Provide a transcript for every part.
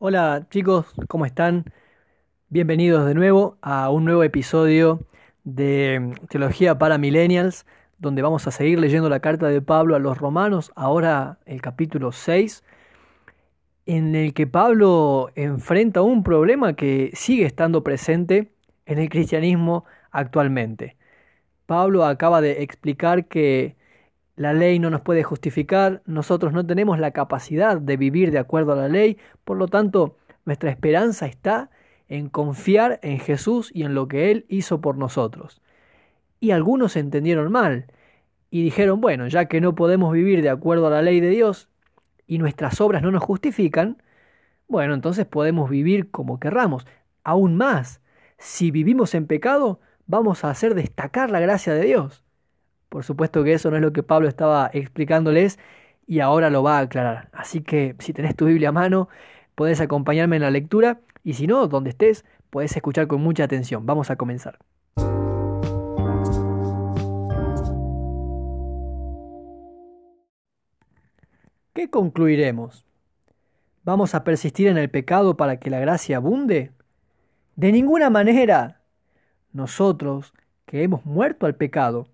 Hola chicos, ¿cómo están? Bienvenidos de nuevo a un nuevo episodio de Teología para Millennials, donde vamos a seguir leyendo la carta de Pablo a los romanos, ahora el capítulo 6, en el que Pablo enfrenta un problema que sigue estando presente en el cristianismo actualmente. Pablo acaba de explicar que la ley no nos puede justificar, nosotros no tenemos la capacidad de vivir de acuerdo a la ley, por lo tanto nuestra esperanza está en confiar en Jesús y en lo que Él hizo por nosotros. Y algunos entendieron mal y dijeron, bueno, ya que no podemos vivir de acuerdo a la ley de Dios y nuestras obras no nos justifican, bueno, entonces podemos vivir como querramos. Aún más, si vivimos en pecado, vamos a hacer destacar la gracia de Dios. Por supuesto que eso no es lo que Pablo estaba explicándoles y ahora lo va a aclarar. Así que si tenés tu Biblia a mano, puedes acompañarme en la lectura y si no, donde estés, puedes escuchar con mucha atención. Vamos a comenzar. ¿Qué concluiremos? ¿Vamos a persistir en el pecado para que la gracia abunde? De ninguna manera. Nosotros, que hemos muerto al pecado,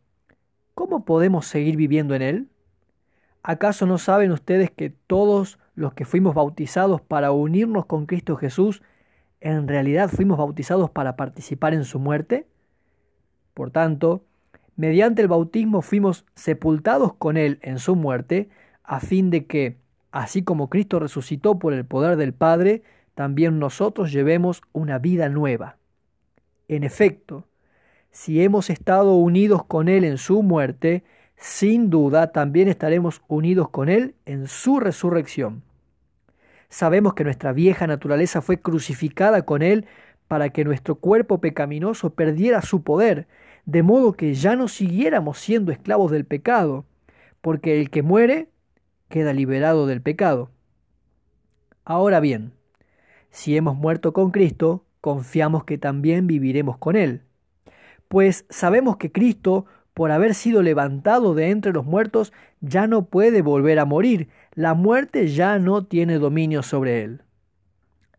¿cómo podemos seguir viviendo en él? ¿Acaso no saben ustedes que todos los que fuimos bautizados para unirnos con Cristo Jesús, en realidad fuimos bautizados para participar en su muerte? Por tanto, mediante el bautismo fuimos sepultados con Él en su muerte, a fin de que, así como Cristo resucitó por el poder del Padre, también nosotros llevemos una vida nueva. En efecto, si hemos estado unidos con Él en su muerte, sin duda también estaremos unidos con Él en su resurrección. Sabemos que nuestra vieja naturaleza fue crucificada con Él para que nuestro cuerpo pecaminoso perdiera su poder, de modo que ya no siguiéramos siendo esclavos del pecado, porque el que muere queda liberado del pecado. Ahora bien, si hemos muerto con Cristo, confiamos que también viviremos con Él pues sabemos que Cristo, por haber sido levantado de entre los muertos, ya no puede volver a morir, la muerte ya no tiene dominio sobre él.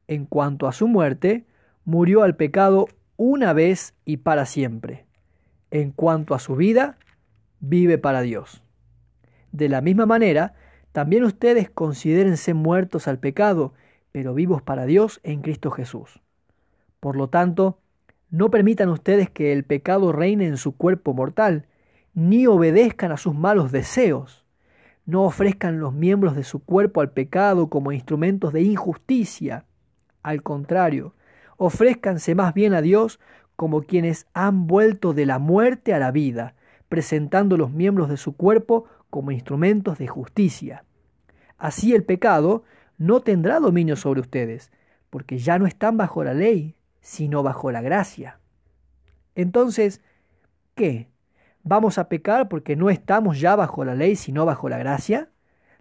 En cuanto a su muerte, murió al pecado una vez y para siempre. En cuanto a su vida, vive para Dios. De la misma manera, también ustedes considérense muertos al pecado, pero vivos para Dios en Cristo Jesús. Por lo tanto, no permitan ustedes que el pecado reine en su cuerpo mortal, ni obedezcan a sus malos deseos. No ofrezcan los miembros de su cuerpo al pecado como instrumentos de injusticia. Al contrario, ofrézcanse más bien a Dios como quienes han vuelto de la muerte a la vida, presentando los miembros de su cuerpo como instrumentos de justicia. Así el pecado no tendrá dominio sobre ustedes, porque ya no están bajo la ley, sino bajo la gracia. Entonces, ¿qué? ¿Vamos a pecar porque no estamos ya bajo la ley, sino bajo la gracia?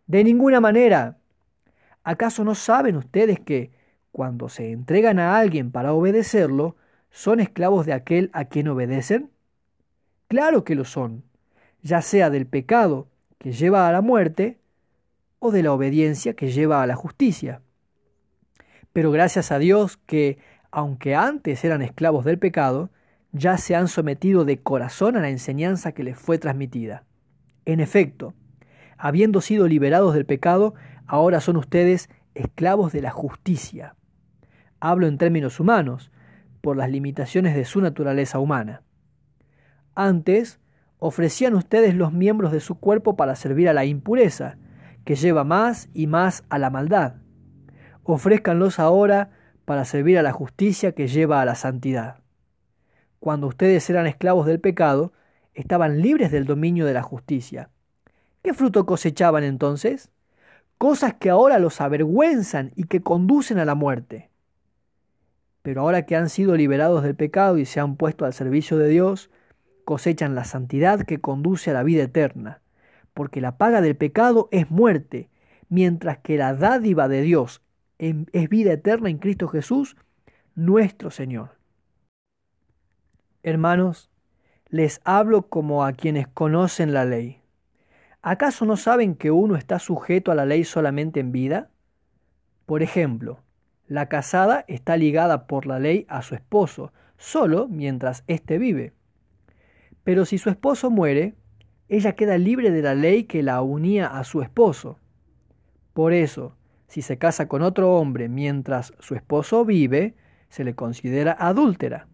De ninguna manera. ¿Acaso no saben ustedes que, cuando se entregan a alguien para obedecerlo, son esclavos de aquel a quien obedecen? Claro que lo son, ya sea del pecado que lleva a la muerte o de la obediencia que lleva a la justicia. Pero gracias a Dios que aunque antes eran esclavos del pecado, ya se han sometido de corazón a la enseñanza que les fue transmitida. En efecto, habiendo sido liberados del pecado, ahora son ustedes esclavos de la justicia. Hablo en términos humanos, por las limitaciones de su naturaleza humana. Antes, ofrecían ustedes los miembros de su cuerpo para servir a la impureza, que lleva más y más a la maldad. Ofrézcanlos ahora para servir a la justicia que lleva a la santidad. Cuando ustedes eran esclavos del pecado, estaban libres del dominio de la justicia. ¿Qué fruto cosechaban entonces? Cosas que ahora los avergüenzan y que conducen a la muerte. Pero ahora que han sido liberados del pecado y se han puesto al servicio de Dios, cosechan la santidad que conduce a la vida eterna, porque la paga del pecado es muerte, mientras que la dádiva de Dios es vida eterna en Cristo Jesús, nuestro Señor. Hermanos, les hablo como a quienes conocen la ley. ¿Acaso no saben que uno está sujeto a la ley solamente en vida? Por ejemplo, la casada está ligada por la ley a su esposo, solo mientras éste vive. Pero si su esposo muere, ella queda libre de la ley que la unía a su esposo. Por eso, si se casa con otro hombre mientras su esposo vive, se le considera adúltera.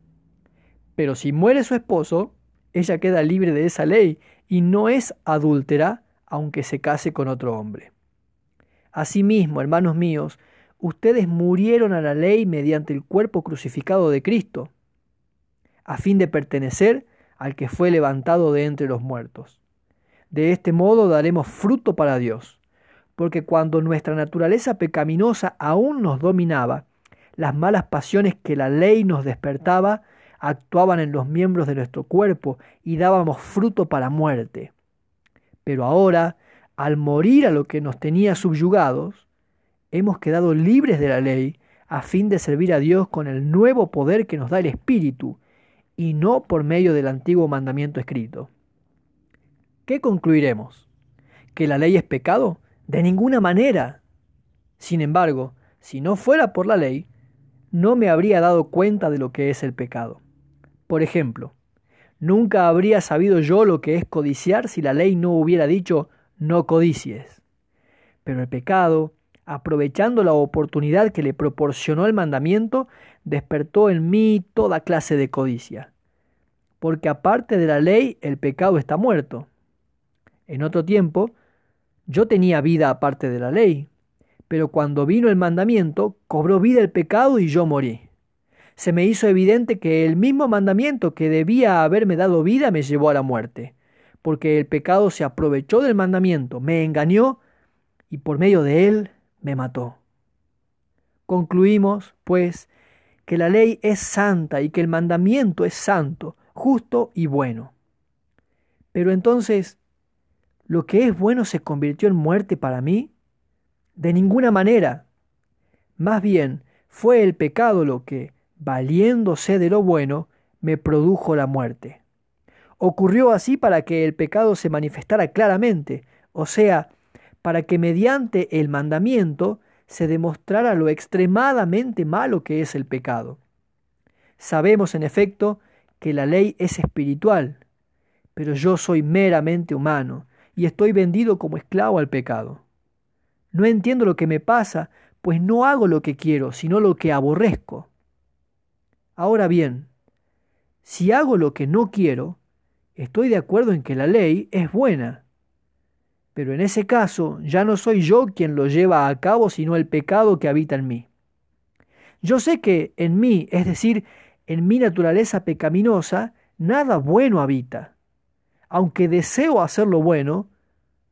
Pero si muere su esposo, ella queda libre de esa ley y no es adúltera aunque se case con otro hombre. Asimismo, hermanos míos, ustedes murieron a la ley mediante el cuerpo crucificado de Cristo, a fin de pertenecer al que fue levantado de entre los muertos. De este modo daremos fruto para Dios, porque cuando nuestra naturaleza pecaminosa aún nos dominaba, las malas pasiones que la ley nos despertaba actuaban en los miembros de nuestro cuerpo y dábamos fruto para muerte. Pero ahora, al morir a lo que nos tenía subyugados, hemos quedado libres de la ley a fin de servir a Dios con el nuevo poder que nos da el Espíritu y no por medio del antiguo mandamiento escrito. ¿Qué concluiremos? ¿Que la ley es pecado? De ninguna manera. Sin embargo, si no fuera por la ley, no me habría dado cuenta de lo que es el pecado. Por ejemplo, nunca habría sabido yo lo que es codiciar si la ley no hubiera dicho no codicies. Pero el pecado, aprovechando la oportunidad que le proporcionó el mandamiento, despertó en mí toda clase de codicia. Porque aparte de la ley, el pecado está muerto. En otro tiempo, yo tenía vida aparte de la ley, pero cuando vino el mandamiento, cobró vida el pecado y yo morí se me hizo evidente que el mismo mandamiento que debía haberme dado vida me llevó a la muerte, porque el pecado se aprovechó del mandamiento, me engañó y por medio de él me mató. Concluimos, pues, que la ley es santa y que el mandamiento es santo, justo y bueno. Pero entonces, ¿lo que es bueno se convirtió en muerte para mí? De ninguna manera. Más bien, fue el pecado lo que, valiéndose de lo bueno, me produjo la muerte. Ocurrió así para que el pecado se manifestara claramente, o sea, para que mediante el mandamiento se demostrara lo extremadamente malo que es el pecado. Sabemos, en efecto, que la ley es espiritual, pero yo soy meramente humano y estoy vendido como esclavo al pecado. No entiendo lo que me pasa, pues no hago lo que quiero, sino lo que aborrezco. Ahora bien, si hago lo que no quiero, estoy de acuerdo en que la ley es buena. Pero en ese caso ya no soy yo quien lo lleva a cabo, sino el pecado que habita en mí. Yo sé que en mí, es decir, en mi naturaleza pecaminosa, nada bueno habita. Aunque deseo hacer lo bueno,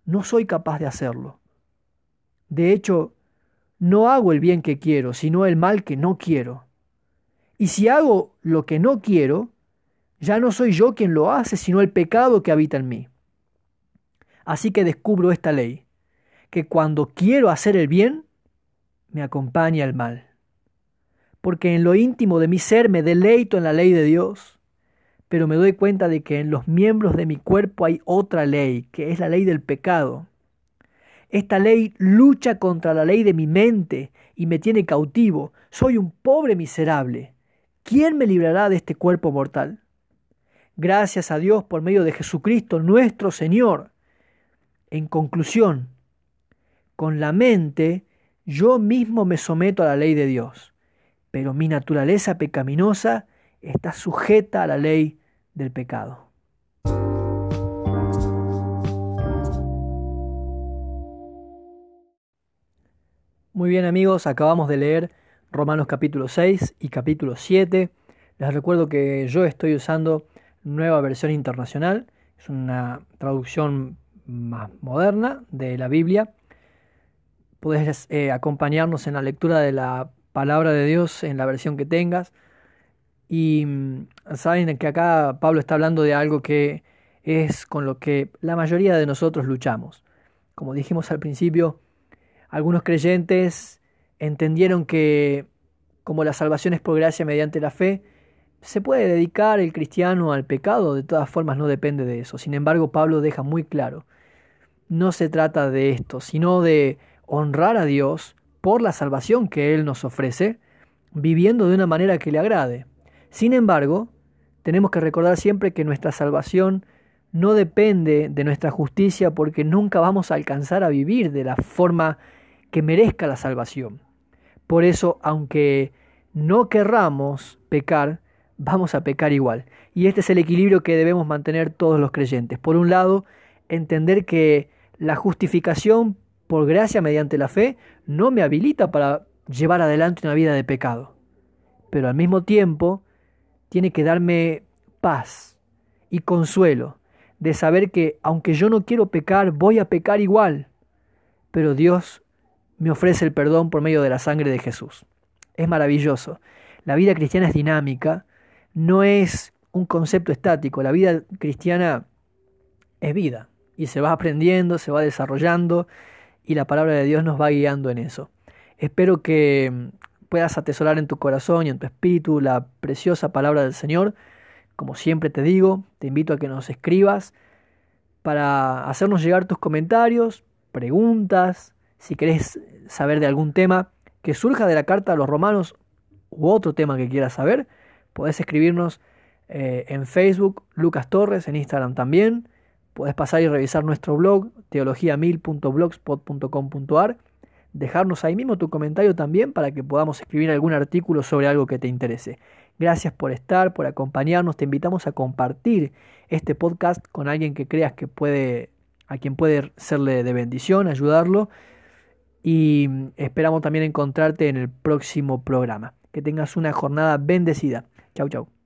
no soy capaz de hacerlo. De hecho, no hago el bien que quiero, sino el mal que no quiero. Y si hago lo que no quiero, ya no soy yo quien lo hace, sino el pecado que habita en mí. Así que descubro esta ley, que cuando quiero hacer el bien, me acompaña el mal. Porque en lo íntimo de mi ser me deleito en la ley de Dios, pero me doy cuenta de que en los miembros de mi cuerpo hay otra ley, que es la ley del pecado. Esta ley lucha contra la ley de mi mente y me tiene cautivo. Soy un pobre miserable ¿quién me librará de este cuerpo mortal? Gracias a Dios por medio de Jesucristo nuestro Señor. En conclusión, con la mente yo mismo me someto a la ley de Dios, pero mi naturaleza pecaminosa está sujeta a la ley del pecado. Muy bien amigos, acabamos de leer Romanos capítulo 6 y capítulo 7. Les recuerdo que yo estoy usando nueva versión internacional, es una traducción más moderna de la Biblia. Puedes eh, acompañarnos en la lectura de la palabra de Dios en la versión que tengas. Y mm, saben que acá Pablo está hablando de algo que es con lo que la mayoría de nosotros luchamos. Como dijimos al principio, algunos creyentes entendieron que como la salvación es por gracia mediante la fe, ¿Se puede dedicar el cristiano al pecado? De todas formas no depende de eso. Sin embargo, Pablo deja muy claro, no se trata de esto, sino de honrar a Dios por la salvación que Él nos ofrece, viviendo de una manera que le agrade. Sin embargo, tenemos que recordar siempre que nuestra salvación no depende de nuestra justicia porque nunca vamos a alcanzar a vivir de la forma que merezca la salvación. Por eso, aunque no querramos pecar, vamos a pecar igual. Y este es el equilibrio que debemos mantener todos los creyentes. Por un lado, entender que la justificación por gracia mediante la fe no me habilita para llevar adelante una vida de pecado. Pero al mismo tiempo, tiene que darme paz y consuelo de saber que aunque yo no quiero pecar, voy a pecar igual. Pero Dios me ofrece el perdón por medio de la sangre de Jesús. Es maravilloso. La vida cristiana es dinámica, no es un concepto estático. La vida cristiana es vida y se va aprendiendo, se va desarrollando y la palabra de Dios nos va guiando en eso. Espero que puedas atesorar en tu corazón y en tu espíritu la preciosa palabra del Señor. Como siempre te digo, te invito a que nos escribas para hacernos llegar tus comentarios, preguntas, si querés saber de algún tema que surja de la carta a los romanos u otro tema que quieras saber, podés escribirnos eh, en Facebook, Lucas Torres, en Instagram también. Podés pasar y revisar nuestro blog, teologiamil.blogspot.com.ar. Dejarnos ahí mismo tu comentario también para que podamos escribir algún artículo sobre algo que te interese. Gracias por estar, por acompañarnos. Te invitamos a compartir este podcast con alguien que creas que puede, a quien puede serle de bendición, ayudarlo y esperamos también encontrarte en el próximo programa. Que tengas una jornada bendecida. Chau, chau.